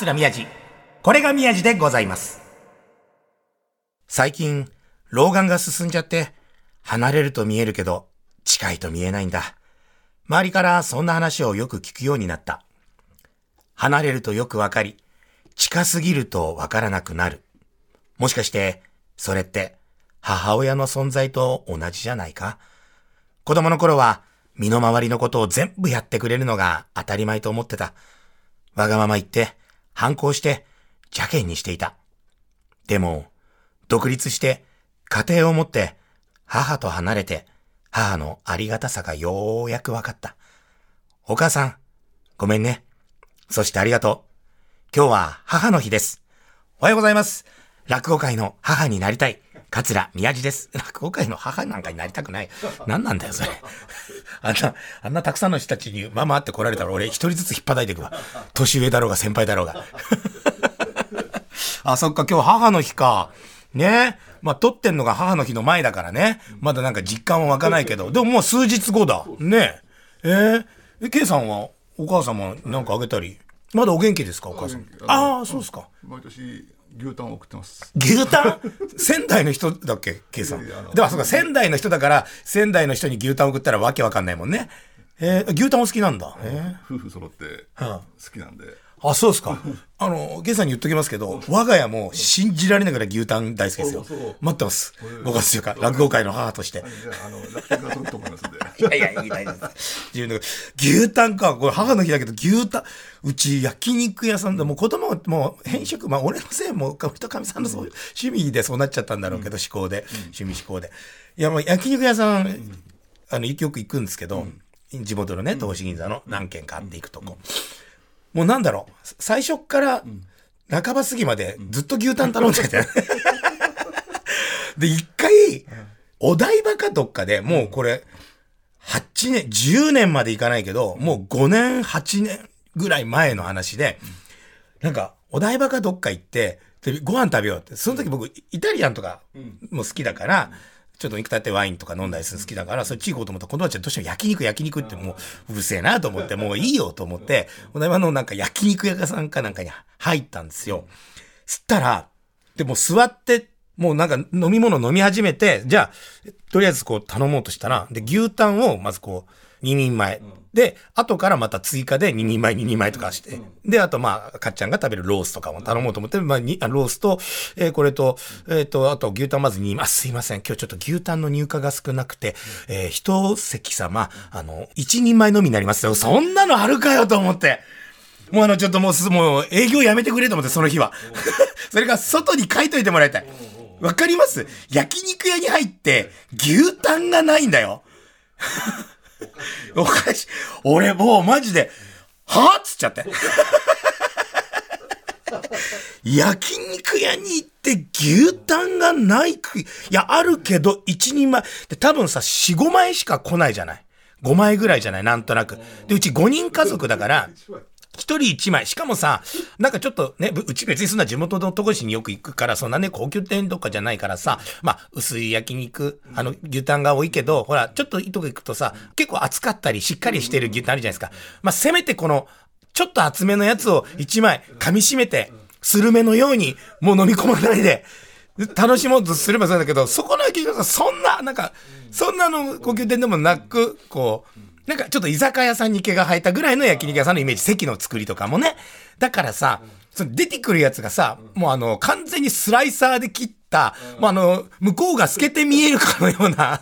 桂宮治。これが宮治でございます。最近、老眼が進んじゃって、離れると見えるけど、近いと見えないんだ。周りからそんな話をよく聞くようになった。離れるとよくわかり、近すぎるとわからなくなる。もしかして、それって、母親の存在と同じじゃないか？子供の頃は、身の回りのことを全部やってくれるのが当たり前と思ってた。わがまま言って、反抗して、邪険にしていた。でも、独立して、家庭を持って、母と離れて、母のありがたさがようやく分かった。お母さん、ごめんね。そしてありがとう。今日は母の日です。おはようございます。落語界の母になりたい。桂宮治です。落語界の母なんかになりたくない。何なんだよ、それ。あんな、あんなたくさんの人たちにママって来られたら俺一人ずつ引っ叩いていくわ。年上だろうが先輩だろうが。あ、そっか、今日母の日か。ねまあ、撮ってんのが母の日の前だからね。まだなんか実感は湧かないけど。でももう数日後だ。ねえ。えー、え、ケイさんはお母様なんかあげたり？まだお元気ですか、お母さん？ああ、そうですか。毎年牛タンを送ってます。牛タン？仙台の人だっけ、ケイさん。でも、そうか、仙台の人だから、仙台の人に牛タン送ったらわけわかんないもんね。えー、牛タンお好きなんだ。え夫婦揃っては好きなんで。ー、あ、そうですか。あの、ケイさんに言っときますけど、我が家も信じられながら牛タン大好きですよ。待ってます。5月中か、落語界の母として。いますんで。いやいや、言いたいです。自分の牛タンか。これ母の日だけど、牛タン。うち焼肉屋さんで、もう子供はもう変色、まあ俺のせいも、人かみさんのそういう趣味でそうなっちゃったんだろうけど、思考で。趣味思考で。いや、もう焼肉屋さん、あの、よく行くんですけど、地元のね、東市銀座の何軒かあって行くとこ。もうなんだろう、最初っから半ば過ぎまでずっと牛タン頼んでて。で、一回、お台場かどっかでもうこれ、8年、10年までいかないけど、もう5年、8年ぐらい前の話で、なんか、お台場かどっか行って、でご飯食べようって。その時僕、イタリアンとかも好きだから、ちょっと肉立ってワインとか飲んだりするの好きだから、そっち行こうと思ったら、子供たちはどうしても焼肉焼肉ってもう、うるせえなと思って、もういいよと思って、お台場のなんか焼肉屋さんかなんかに入ったんですよ。すったら、でも座って、もうなんか飲み物飲み始めて、じゃあ、とりあえずこう頼もうとしたら、で、牛タンをまずこう、2人前。で、後からまた追加で2人前、2人前とかして。で、あとまあ、かっちゃんが食べるロースとかも頼もうと思って、まあ、にあロースと、えーこれと、えっ、と、あと牛タンまず2枚。あ、すいません。今日ちょっと牛タンの入荷が少なくて、えー一席様、あの、1人前のみになりますよ。そんなのあるかよと思って。もうあの、ちょっともうす、もう営業やめてくれと思って、その日は。それが外に書いといてもらいたい。わかります？焼肉屋に入って、牛タンがないんだよ。おかしい。俺もうマジで、はぁ？っつっちゃって。焼肉屋に行って牛タンがないくいや、あるけど、一人前。で、多分さ、4、5枚しか来ないじゃない？5枚ぐらいじゃない？なんとなく。で、うち5人家族だから、一人一枚。しかもさ、なんかちょっとね、うち別にそんな地元のとこしによく行くから、そんなね、高級店とかじゃないからさ、まあ、薄い焼肉、あの、牛タンが多いけど、ほら、ちょっといいとこ行くとさ、結構厚かったり、しっかりしてる牛タンあるじゃないですか。まあ、せめてこの、ちょっと厚めのやつを一枚噛み締めて、スルメのように、もう飲み込まないで、楽しもうとすればそうだけど、そこの焼肉屋さ、そんな、なんか、そんなの高級店でもなく、こう、なんかちょっと居酒屋さんに毛が生えたぐらいの焼肉屋さんのイメージ、席の作りとかもね。だからさ、その出てくるやつがさ、もうあの、完全にスライサーで切った、もうあの、向こうが透けて見えるかのような、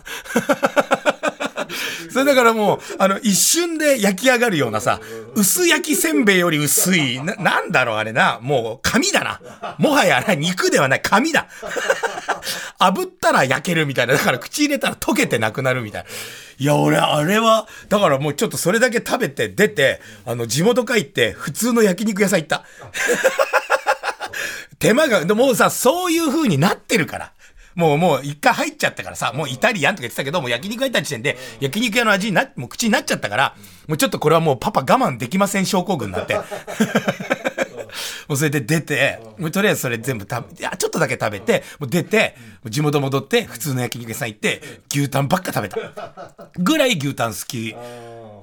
それだからもう、あの、一瞬で焼き上がるようなさ、薄焼きせんべいより薄い、な、なんだろうあれな、もう紙だな。もはやな肉ではない、紙だ。炙ったら焼けるみたいな。だから口入れたら溶けてなくなるみたいな。いや、俺、あれは、だからもうちょっとそれだけ食べて出て、あの、地元帰って普通の焼肉屋さん行った。手間が、でもうさ、そういう風になってるから。もう、もう、一回入っちゃったからさ、もうイタリアンとか言ってたけど、もう焼肉屋行った時点で、焼肉屋の味にな、もう口になっちゃったから、もうちょっとこれはもうパパ我慢できません症候群になって。もうそれで出て、もうとりあえずそれ全部食べ、いや、ちょっとだけ食べて、もう出て、地元戻って、普通の焼肉屋さん行って、牛タンばっか食べた。ぐらい牛タン好き。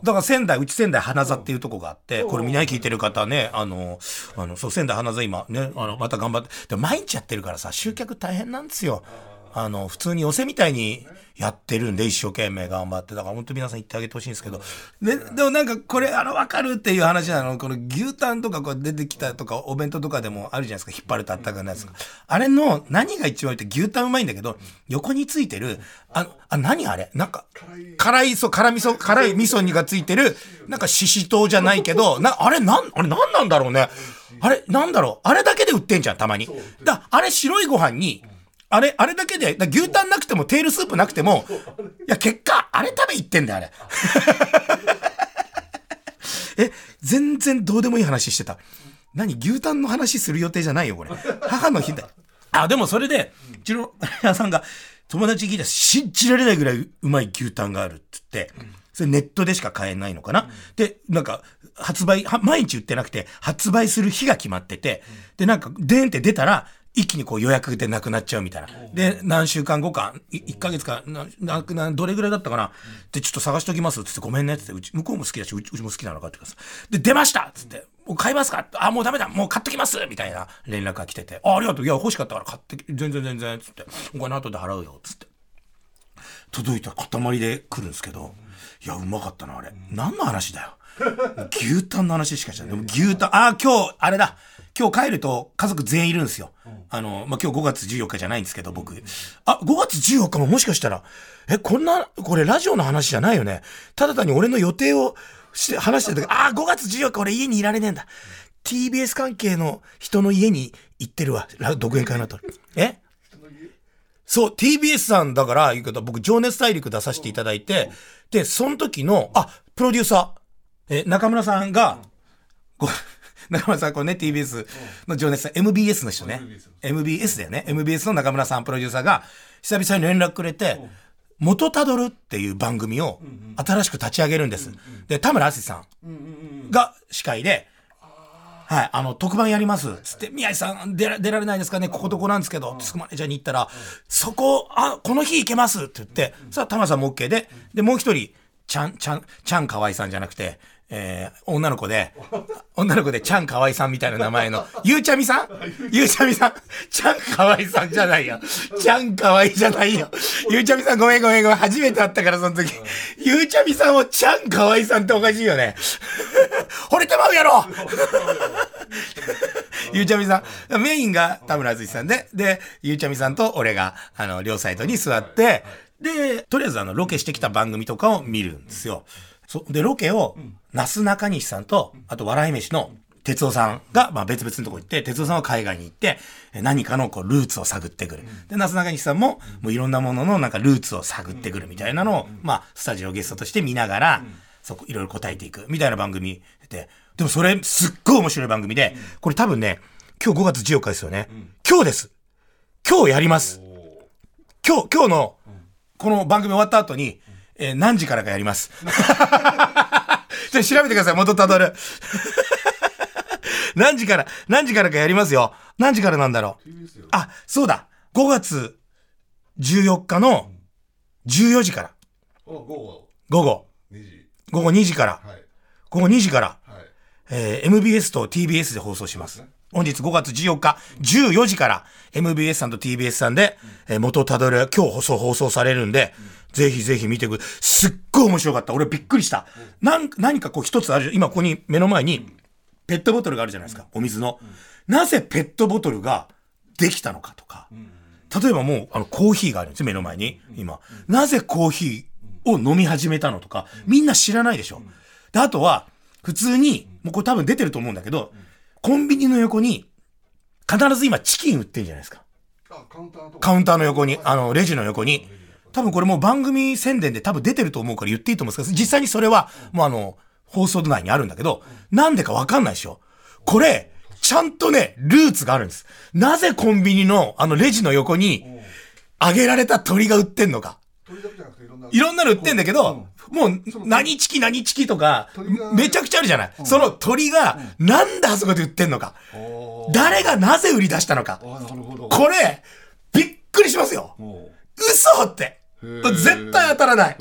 だから仙台、うち仙台花座っていうとこがあって、これみんなに聞いてる方ね、あの、あの、そう、仙台花座今ね、あの、また頑張って、でも毎日やってるからさ、集客大変なんですよ。あの、普通に寄せみたいにやってるんで、一生懸命頑張って。だから本当皆さん言ってあげてほしいんですけど。で、でもなんかこれ、あの、わかるっていう話なの。この牛タンとかこう出てきたとか、お弁当とかでもあるじゃないですか。引っ張るとあったかいやつが。あれの何が一番いいって牛タンうまいんだけど、横についてる、あ、あ、何あれ？なんか、辛い、そう、辛味噌、辛い味噌にがついてる、なんかししとうじゃないけど、な、あれなん、あれなんなんだろうね。あれ、なんだろう。あれだけで売ってんじゃん、たまに。だ、あれ白いご飯に、あれ、あれだけで、だ牛タンなくても、テールスープなくても、いや、結果、あれ食べ行ってんだよ、あれ。え、全然どうでもいい話してた。何牛タンの話する予定じゃないよ、これ。母の日だよ。あ、でもそれで、うちの屋さんが、友達に聞いたら信じられないぐらいうまい牛タンがあるって言って、それネットでしか買えないのかな、で、なんか、発売、は毎日売ってなくて、発売する日が決まってて、で、なんか、でんって出たら、一気にこう予約でなくなっちゃうみたいな。で、何週間後か、い1ヶ月か、な、な、などれぐらいだったかな。で、ちょっと探しときますっつって、ごめんねっつって、うち、向こうも好きだし、うちうちも好きなのかって言う。で、出ましたっつって、もう買いますか？あ、もうダメだもう買っときますみたいな連絡が来てて、あ、ありがとう。いや、欲しかったから買ってき、全然全然、つって、お金後で払うよ、つって。届いた塊で来るんですけど、いや、うまかったな、あれ。何の話だよ。牛タンの話しかしない。でも牛タン、あ、今日、あれだ。今日帰ると家族全員いるんですよ。あの、まあ、今日5月14日じゃないんですけど、僕。あ、5月14日ももしかしたら、え、こんな、これラジオの話じゃないよね。ただ単に俺の予定をして、話してた時、あ、5月14日俺家にいられねえんだ。TBS 関係の人の家に行ってるわ。ラ独演会の後。え？そう、TBS さんだから、言うけど、僕、情熱大陸出させていただいて、で、その時の、あ、プロデューサー、え、中村さんが、ご中村さん、これね、TBS の情熱さん、MBS の人ね。MBS だよね。MBS の中村さん、プロデューサーが、久々に連絡くれて、元たどるっていう番組を新しく立ち上げるんです。で、田村淳さんが司会で、はい、あの、特番やります。つって、宮井さん出ら出られないですかね。ここどこなんですけど、つくマネージャーに行ったら、そこ、あ、この日行けますって言って、さあ、玉さんも OK で、で、もう一人、ちゃん、ちゃん、ちゃんかわいさんじゃなくて、えー、女の子で、女の子でちゃんかわいさんみたいな名前の、ゆうちゃみさん？ゆうちゃみさん？ちゃんかわいさんじゃないよ。ちゃんかわいじゃないよ。ゆうちゃみさんごめんごめんごめん。初めて会ったからその時。ゆうちゃみさんをちゃんかわいさんっておかしいよね。惚れてまうやろゆうちゃみさん。メインが田村淳さんで、で、ゆうちゃみさんと俺が、あの、両サイドに座って、で、とりあえずあの、ロケしてきた番組とかを見るんですよ。そう。で、ロケを、なすなかにしさんと、あと、笑い飯の、哲夫さんが、まあ別々のとこ行って、哲夫さんは海外に行って、え何かのこうルーツを探ってくる。で、なすなかにしさんも、もういろんなもののなんかルーツを探ってくるみたいなのを、まあ、スタジオゲストとして見ながら、そこいろいろ答えていくみたいな番組で、でもそれすっごい面白い番組で、これ多分ね、今日5月14日ですよね。今日です。今日やります。今日、今日の、この番組終わった後に、えー何時からかやります。ちょっと調べてください、元たどる。何時から、何時からかやりますよ。何時からなんだろう。あ、そうだ。5月14日の14時から。お午後午後。2時午後2時から。はい午後2時から。はいえー MBS と TBS で放送します。本日5月14日14時から MBS さんと TBS さんで、えー元たどる今日放送放送されるんで、ぜひぜひ見てくすっごい面白かった。俺びっくりした。なん何かこう一つある。今ここに目の前にペットボトルがあるじゃないですか。お水の。なぜペットボトルができたのかとか。例えばもう、あの、コーヒーがあるんですよ、目の前に。今。なぜコーヒーを飲み始めたのとか、みんな知らないでしょ。で、あとは、普通に、もうこれ多分出てると思うんだけど、コンビニの横に、必ず今チキン売ってるじゃないですか。あカウンターカウンターの横に、あの、レジの横に。多分これもう番組宣伝で多分出てると思うから言っていいと思うんですけど、実際にそれは、もうあの、放送内にあるんだけど、なんでかわかんないでしょ。これ、ちゃんとね、ルーツがあるんです。なぜコンビニの、あの、レジの横に、揚げられた鳥が売ってんのか。鳥だけじゃないろんなの売ってんだけど、もう何チキ何チキとかめちゃくちゃあるじゃない。その鳥が、なんであそこで売ってんのか。誰がなぜ売り出したのか。これ、びっくりしますよ。も嘘って。絶対当たらない。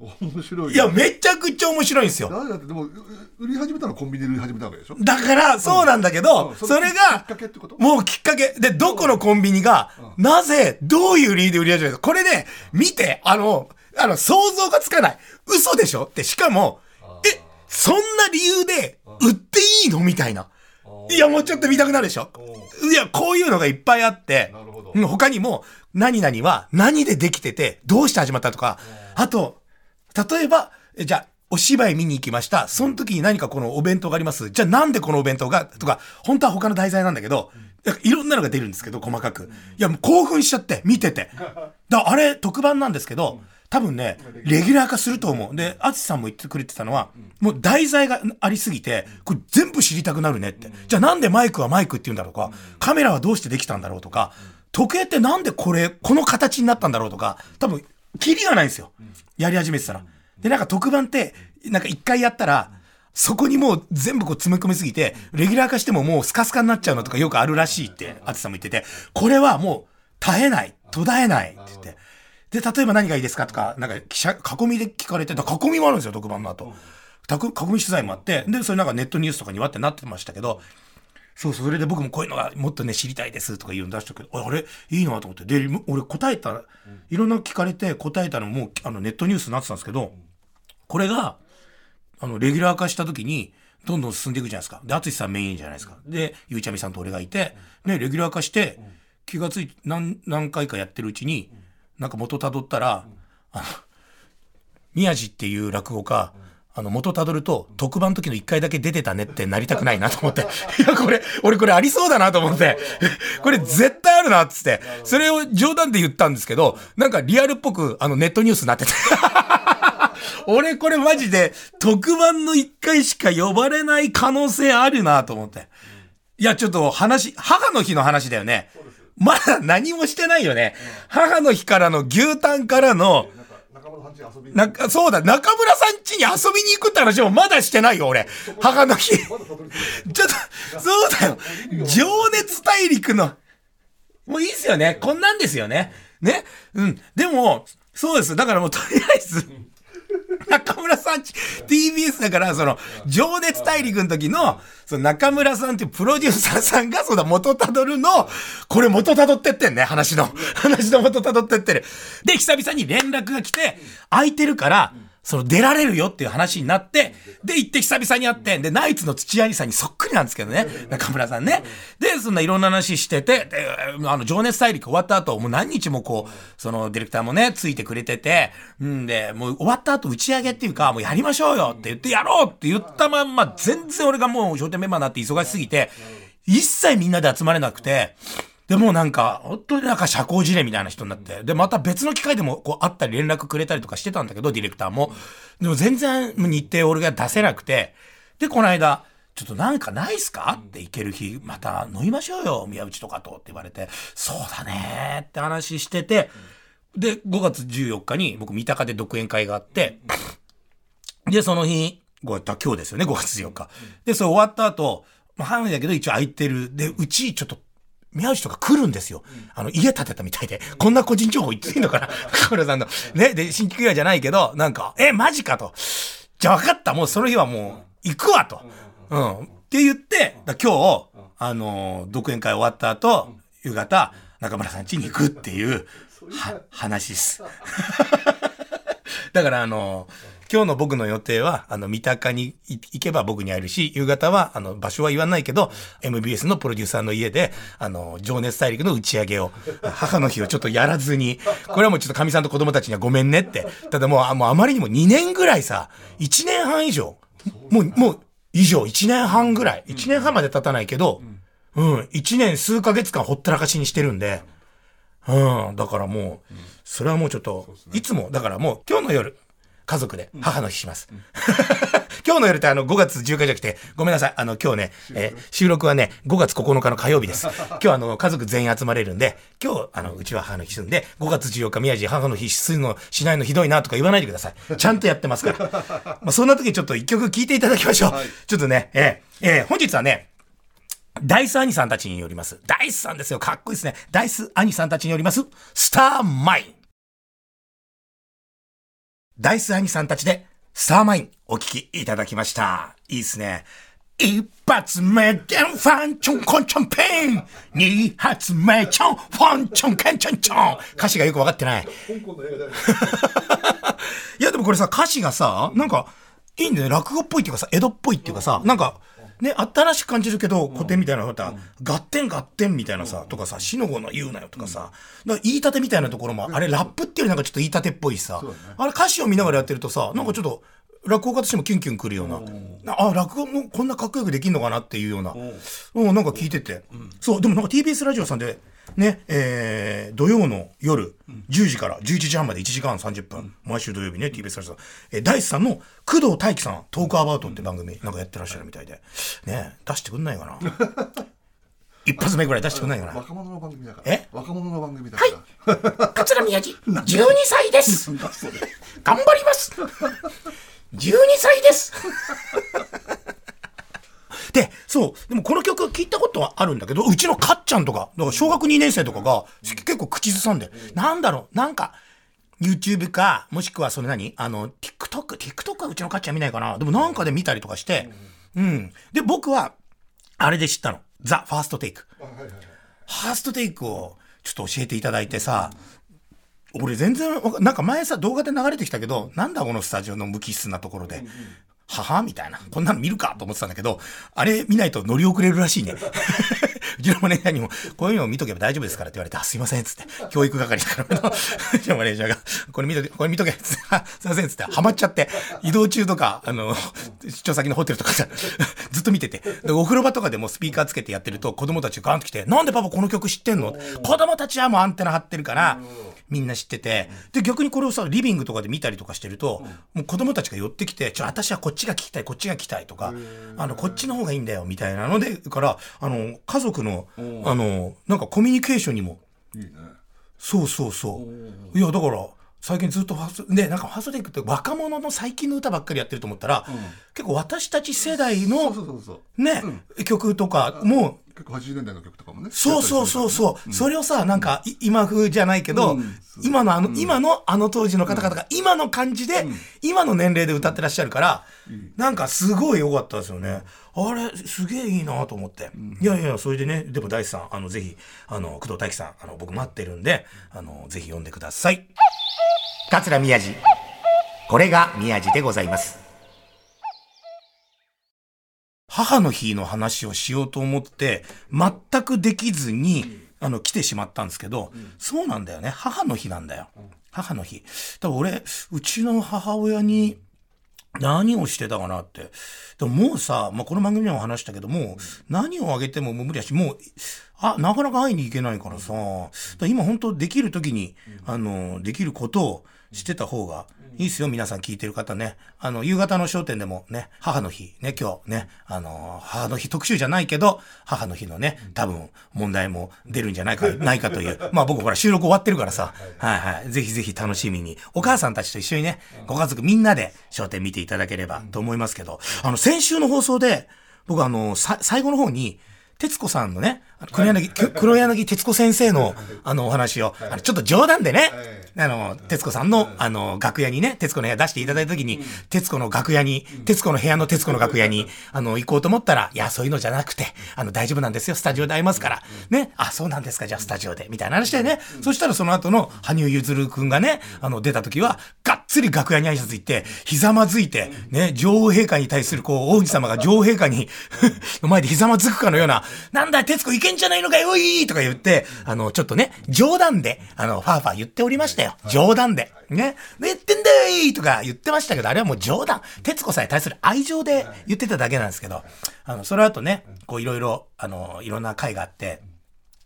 面白いね。いや、めちゃくちゃ面白いんですよ。誰だってでもう売り始めたのはコンビニで売り始めたわけでしょ？だから、そうなんだけど、うん。それきっがか、けってこと？もうきっかけ。で、どこのコンビニが、なぜ、どういう理由で売り始めた？か。これね、見て、あの、あの、想像がつかない。嘘でしょ？って、しかも、え、そんな理由で売っていいの？みたいな。いや、もうちょっと見たくなるでしょ？いや、こういうのがいっぱいあって他にも、何々は何でできてて、どうして始まったとか、あと、例えば、えじゃあ、お芝居見に行きました。その時に何かこのお弁当があります。じゃあなんでこのお弁当がとか、本当は他の題材なんだけど、いろんなのが出るんですけど、細かく。いや、もう興奮しちゃって、見てて。だあれ、特番なんですけど、多分ね、レギュラー化すると思う。で、淳さんも言ってくれてたのは、もう題材がありすぎて、これ全部知りたくなるねって。じゃあなんでマイクはマイクって言うんだろうか、カメラはどうしてできたんだろうとか、時計ってなんでこれ、この形になったんだろうとか、多分、キリがないんですよ。やり始めてたら。で、なんか特番って、なんか一回やったら、そこにもう全部こう詰め込みすぎて、レギュラー化してももうスカスカになっちゃうのとかよくあるらしいって、アツさんも言ってて、これはもう絶えない、途絶えないって言って。で、例えば何がいいですかとか、なんか記者、囲みで聞かれて、囲みもあるんですよ、特番の後。たく囲み取材もあって、で、それなんかネットニュースとかにわってなってましたけど、そうそう、それで僕もこういうのがもっとね、知りたいですとか言うん出したけど、ああれ、いいなと思って。で、俺答えた、いろんな聞かれて答えたのも、あの、ネットニュースになってたんですけど、これが、あの、レギュラー化した時に、どんどん進んでいくじゃないですか。で、淳さんメインじゃないですか。で、ゆうちゃみさんと俺がいて、ね、レギュラー化して、気がついて、何、何回かやってるうちに、なんか元辿ったら、あの、宮地っていう落語家、あの、元辿ると、特番の時の一回だけ出てたねってなりたくないなと思って。いや、これ、俺これありそうだなと思って。これ絶対あるなっつって。それを冗談で言ったんですけど、なんかリアルっぽく、あの、ネットニュースになってて。俺これマジで特番の一回しか呼ばれない可能性あるなと思って。いや、ちょっと話、母の日の話だよね。まだ何もしてないよね。母の日からの牛タンからの、なそうだ、中村さん家に遊びに行くって話もまだしてないよ、俺。母の日。ちょっと、そうだよ。情熱大陸の、もういいっすよね。こんなんですよね。ね。うん。でも、そうです。だからもうとりあえず、中村さんち、TBS だから、その、情熱大陸の時の、その中村さんっていうプロデューサーさんが、そうだ、元たどるの、これ元たどってってんね、話の。話の元たどってってる。で、久々に連絡が来て、空いてるから、その出られるよっていう話になって、で、行って久々に会って、で、ナイツの土屋兄さんにそっくりなんですけどね、中村さんね。で、そんないろんな話してて、で、あの、情熱大陸終わった後、もう何日もこう、そのディレクターもね、ついてくれてて、んで、もう終わった後打ち上げっていうか、もうやりましょうよって言って、やろうって言ったまんま、全然俺がもう笑点メンバーになって忙しすぎて、一切みんなで集まれなくて、でもなんか、本当になんか社交辞令みたいな人になって。で、また別の機会でもこう会ったり連絡くれたりとかしてたんだけど、ディレクターも。でも全然日程俺が出せなくて。で、この間、ちょっとなんかないっすか？って行ける日、また飲みましょうよ、宮内とかとって言われて、そうだねーって話してて、で、5月14日に僕三鷹で独演会があって、で、その日、今日ですよね、5月14日。で、それ終わった後、まあ、半だけど一応空いてる。で、うちちょっと、宮内とか来るんですよ。あの、家建てたみたいで。こんな個人情報言っていいのかな？小村さんの。ね、で、新規屋じゃないけど、なんか、え、マジかと。じゃあ分かった。もうその日はもう、行くわと。うん。って言って、だ今日、あの、独演会終わった後、夕方、中村さん家に行くっていう、は、話です。だからあの、今日の僕の予定は、あの、三鷹に行けば僕に会えるし、夕方は、あの、場所は言わないけど、MBS のプロデューサーの家で、あの、情熱大陸の打ち上げを、母の日をちょっとやらずに、これはもうちょっと神さんと子供たちにはごめんねって。ただもう、あもうあまりにも2年ぐらいさ、1年半以上、もう、もう、以上、1年半ぐらい、1年半まで経たないけど、うん、1年数ヶ月間ほったらかしにしてるんで、うん、だからもう、それはもうちょっと、いつも、だからもう今日の夜、家族で母の日します。今日の夜ってあの5月10日じゃなくて、ごめんなさい。あの今日ね、えー収録はね、5月9日の火曜日です。今日あの家族全員集まれるんで、今日あのうちは母の日するんで、5月14日宮地母の日するのしないのひどいなとか言わないでください。ちゃんとやってますから。まあそんな時ちょっと一曲聴いていただきましょう。はいちょっとね、えーえー本日はね、ダイス兄さんたちによります。ダイスさんですよ。かっこいいですね。ダイス兄さんたちによります。スターマイン。ダイス兄さんたちで、スターマイン、お聴きいただきました。いいですね。一発目でファンチョンコンチョンペン二発目チョンファンチョンケンチョンチョン歌詞がよくわかってない いやでもこれさ、歌詞がさ、なんか、いいんだよね。落語っぽいっていうかさ、江戸っぽいっていうかさ、なんか、ね、新しく感じるけど、古典みたいなのた合点合点みたいなさ、とかさ、死の子の言うなよとかさ、だから言い立てみたいなところも、あれラップっていうよりなんかちょっと言い立てっぽいしさ、あれ歌詞を見ながらやってるとさ、なんかちょっと、落語家としてもキュンキュンくるような、あ、落語もこんなかっこよくできんのかなっていうような、うん、なんか聞いてて、そう、でもなんか TBS ラジオさんで、ね、えー、土曜の夜、10時から11時半まで1時間30分、毎週土曜日ね、TBS ラジオ。さん、えー、大地さんの工藤大輝さん、トークアバウトって番組、なん。かやってらっしゃるみたいで、ね、出してくんないかな？一発目ぐらい出してくんないかな？若者の番組だから。え？若者の番組だから。桂宮治、12歳です。頑張ります。12歳です。で、そう、でもこの曲聞いたことはあるんだけど、うちのかっちゃんとか、だから小学2年生とかが結構口ずさんで、なんだろう、なんか、YouTube か、もしくはそれ何あの、TikTok、TikTok はうちのかっちゃん見ないかな。でもなんかで見たりとかして、うん。で、僕は、あれで知ったの。ザ・ファーストテイク。ファーストテイクをちょっと教えていただいてさ、俺全然わか、なんか前さ動画で流れてきたけど、なんだこのスタジオの無機質なところで。はみたいな。こんなの見るかと思ってたんだけど、あれ見ないと乗り遅れるらしいね。うちのマネージャーにも、こういうのを見とけば大丈夫ですからって言われて、あ、すいません、つって。教育係だから、うちのマネージャーが、これ見とけ、これ見とけ、つって、すいません、つって、ハマっちゃって、移動中とか、あの、出張先のホテルとかさ、ずっと見てて。で、お風呂場とかでもスピーカーつけてやってると、子供たちがガンと来て、なんでパパこの曲知ってんの？子供たちはもうアンテナ張ってるから、みんな知ってて、で、逆にこれをさ、リビングとかで見たりとかしてると、もう子供たちが寄ってきて、ちょ、私はこっちが聞きたい、こっちが聞きたいとか、あの、こっちの方がいいんだよ、みたいなので、から、あの、家族の、あの、なんかコミュニケーションにも、いいね。そうそうそう。いや、だから、最近ずっとファースト、で、なんかファーストテイクって若者の最近の歌ばっかりやってると思ったら、結構私たち世代のね、曲とかも、結構80年代の曲とかもね。そうそうそうそう、それをさ、なんか、い今風じゃないけど、うん。今のあの、今のあの当時の方々が、今の感じで、今の年齢で歌ってらっしゃるから、なんかすごい良かったですよね。あれ、すげえいいなと思って。いやいや、それでね、でも大地さん、あの、ぜひ、あの、工藤大樹さん、あの、僕待ってるんで、あの、ぜひ読んでください。桂宮治。これが宮治でございます。母の日の話をしようと思って、全くできずに、あの、来てしまったんですけど、そうなんだよね。母の日なんだよ。母の日。だから俺、うちの母親に、何をしてたかなって。でももうさ、まあ、この番組でも話したけども、何をあげてももう無理だし、もう、あ、なかなか会いに行けないからさ、だから今本当できる時に、あの、できることをしてた方がいいですよ、皆さん聞いてる方ね。あの、夕方の商店でもね、母の日、ね、今日ね、あの、母の日特集じゃないけど、母の日のね、多分問題も出るんじゃないか、ないかという。まあ僕ほら収録終わってるからさ、はいはい。ぜひぜひ楽しみに、お母さんたちと一緒にね、ご家族みんなで商店見ていただければと思いますけど、あの、先週の放送で、僕あの、さ、最後の方に、徹子さんのね、黒柳、く黒柳徹子先生の、あの、お話を、あの、ちょっと冗談でね、あの、徹子さんの、あの、楽屋にね、徹子の部屋出していただいたときに、徹子の楽屋に、徹子の部屋の徹子の楽屋に、あの、行こうと思ったら、いや、そういうのじゃなくて、あの、大丈夫なんですよ、スタジオで会いますから。ね、あ、そうなんですか、じゃあスタジオで、みたいな話でね。そしたらその後の、羽生結弦くんがね、あの、出た時は、がっつり楽屋に挨拶行って、ひざまずいて、ね、女王陛下に対する、こう、王子様が女王陛下に、の前でひざまずくかのような、なんだ、徹子いけんじゃないのかよいとか言って、あの、ちょっとね、冗談で、あの、ファーファー言っておりましたよ。冗談で。ね。言ってんだいとか言ってましたけど、あれはもう冗談。徹子さんに対する愛情で言ってただけなんですけど、あの、その後ね、こういろいろ、あの、いろんな会があって、で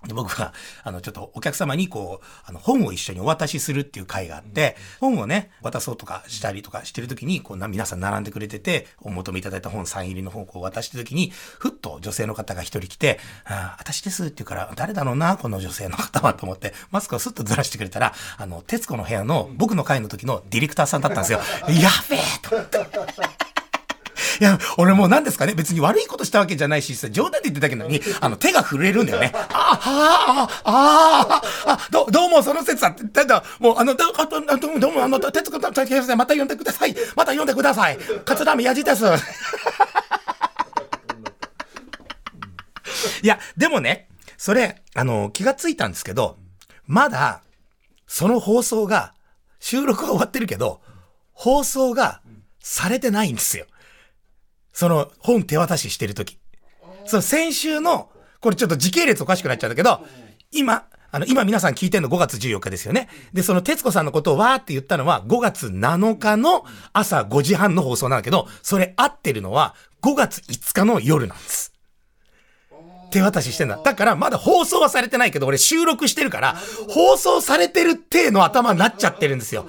僕は、あの、ちょっとお客様にこう、あの、本を一緒にお渡しするっていう会があって、本をね、渡そうとかしたりとかしてるときに、こうな、皆さん並んでくれてて、お求めいただいた本、サイン入りの本をこう渡してるときに、ふっと女性の方が一人来て、ああ、私ですって言うから、誰だろうな、この女性の方はと思って、マスクをスッとずらしてくれたら、あの、徹子の部屋の僕の会の時のディレクターさんだったんですよ。やべえと思って。いや、俺もう何ですかね別に悪いことしたわけじゃないし、冗談で言ってたけどに、あの、手が震えるんだよね。あ、あ、あ、あ、あ、あ、ど、どうもその説は、ただ、もう、あの、ど、どどうも、どうも、あの、徹子さん、また呼んでください。また呼んでください。桂宮治です。いや、でもね、それ、あの、気がついたんですけど、まだ、その放送が、収録は終わってるけど、放送がされてないんですよ。その本手渡ししてるとき。その先週の、これちょっと時系列おかしくなっちゃうんだけど、今、あの、今皆さん聞いてるの5月14日ですよね。で、その徹子さんのことをわーって言ったのは5月7日の朝5時半の放送なんだけど、それ合ってるのは5月5日の夜なんです。手渡ししてんだ。だからまだ放送はされてないけど、俺収録してるから、放送されてる体の頭になっちゃってるんですよ。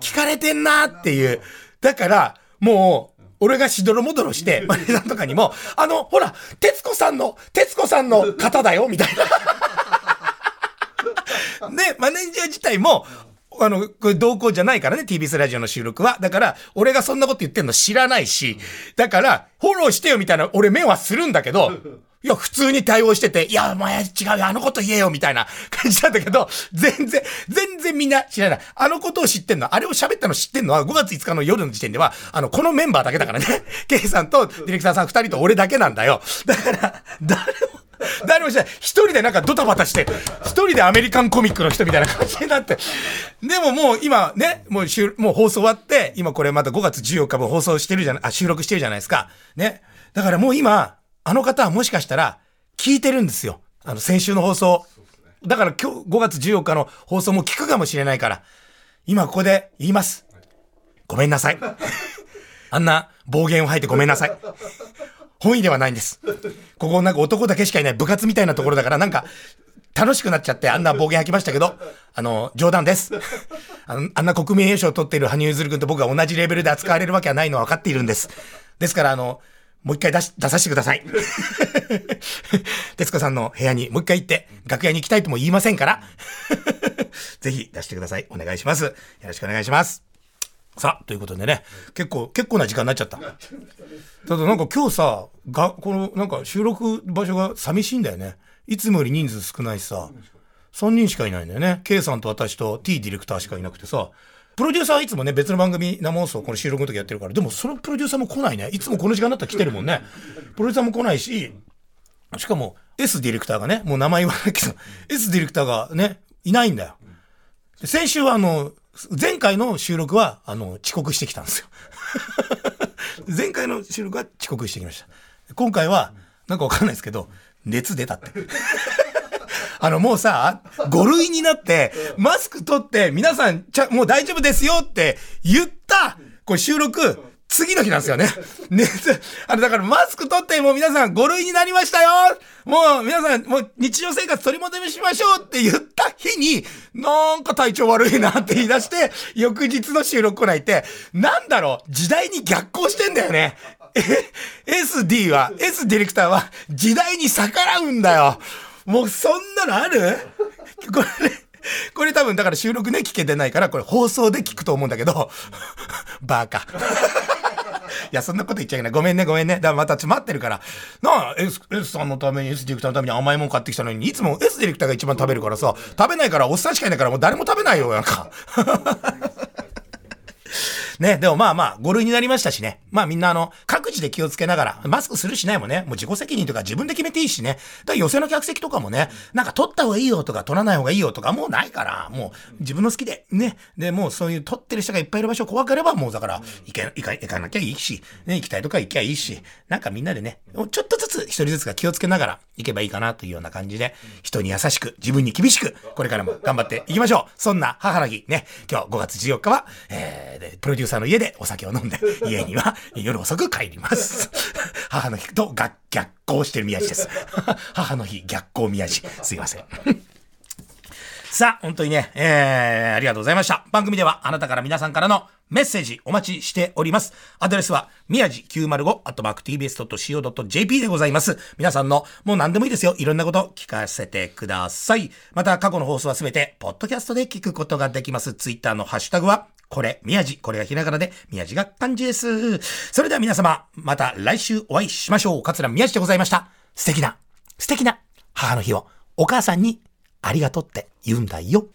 聞かれてんなーっていう。だから、もう、俺がしどろもどろして、マネージャーとかにも、あの、ほら、徹子さんの、徹子さんの方だよ、みたいな。で、マネージャー自体も、あの、これ同行じゃないからね、TBS ラジオの収録は。だから、俺がそんなこと言ってんの知らないし、だから、フォローしてよみたいな、俺目はするんだけど、いや、普通に対応してて、いや、お前違うよ、あのこと言えよ、みたいな感じなんだけど、全然、全然みんな知らない。あのことを知ってんの、あれを喋ったの知ってんのは5月5日の夜の時点では、あの、このメンバーだけだからね。ケイさんとディレクターさん2人と俺だけなんだよ。だから、誰も、誰も知らない。一人でなんかドタバタして、一人でアメリカンコミックの人みたいな感じになって。でももう今ね、もう週、もう放送終わって、今これまた5月14日分放送してるじゃない、あ、収録してるじゃないですか。ね。だからもう今、あの方はもしかしたら聞いてるんですよ。あの、先週の放送。だから今日5月14日の放送も聞くかもしれないから、今ここで言います。ごめんなさい。あんな暴言を吐いてごめんなさい。本意ではないんです。ここなんか男だけしかいない部活みたいなところだからなんか楽しくなっちゃってあんな暴言吐きましたけど、あの、冗談です。あのあんな国民栄誉賞を取っている羽生結弦君と僕が同じレベルで扱われるわけはないのは分かっているんです。ですからあの、もう一回出し、出させてください。徹子さんの部屋にもう一回行って、楽屋に行きたいとも言いませんから。ぜひ出してください。お願いします。よろしくお願いします。さあ、ということでね、結構、結構な時間になっちゃった。ただなんか今日さ、が、このなんか収録場所が寂しいんだよね。いつもより人数少ないしさ、3人しかいないんだよね。K さんと私と T ディレクターしかいなくてさ、プロデューサーはいつもね、別の番組生放送、この収録の時やってるから、でもそのプロデューサーも来ないね。いつもこの時間だったら来てるもんね。プロデューサーも来ないし、しかも S ディレクターがね、もう名前言わないけど、S ディレクターがね、いないんだよ。で先週はあの、前回の収録は、あの、遅刻してきたんですよ。前回の収録は遅刻してきました。今回は、なんかわかんないですけど、熱出たって。あの、もうさ、5類になって、マスク取って、皆さん、ちゃ、もう大丈夫ですよって言った、これ収録、次の日なんですよね。熱、あの、だからマスク取って、もう皆さん5類になりましたよもう皆さん、もう日常生活取り戻しましょうって言った日に、なんか体調悪いなって言い出して、翌日の収録来ないって、なんだろう、時代に逆行してんだよね。え、SD は、S ディレクターは時代に逆らうんだよ。もうそんなのある？これ、これ多分だから収録ね聞けてないから、これ放送で聞くと思うんだけど、バカ。いや、そんなこと言っちゃいけない。ごめんね、ごめんね。だからまた詰まってるから。なあ、S, S さんのために、S ディレクターのために甘いもん買ってきたのに、いつも S ディレクターが一番食べるからさ、食べないから、おっさんしかいないから、もう誰も食べないよ、なんか。ね、でもまあまあ、5類になりましたしね。まあみんなあの、各自で気をつけながら、マスクするしないもね、もう自己責任とか自分で決めていいしね。だから寄せの客席とかもね、なんか取った方がいいよとか取らない方がいいよとかもうないから、もう自分の好きで、ね。で、もうそういう取ってる人がいっぱいいる場所怖ければもうだから、行け、行か、行かなきゃいいし、ね、行きたいとか行きゃいいし、なんかみんなでね、ちょっとずつ一人ずつが気をつけながら行けばいいかなというような感じで、人に優しく、自分に厳しく、これからも頑張っていきましょう。そんな母の日ね、今日5月14日は、えー、でプロデューサーの家でお酒を飲んで、家には夜遅く帰ります。母の日とが逆行してる宮地です。母の日逆行宮地。すいません。さあ、本当にね、えー、ありがとうございました。番組ではあなたから皆さんからのメッセージお待ちしております。アドレスは、宮地905、アットマーク tbs.co.jp でございます。皆さんの、もう何でもいいですよ。いろんなこと聞かせてください。また、過去の放送はすべて、ポッドキャストで聞くことができます。ツイッターのハッシュタグは、これ、宮地。これがひらがなで、宮地が漢字です。それでは皆様、また来週お会いしましょう。桂宮地でございました。素敵な、素敵な母の日を、お母さんに、ありがとうって言うんだよ。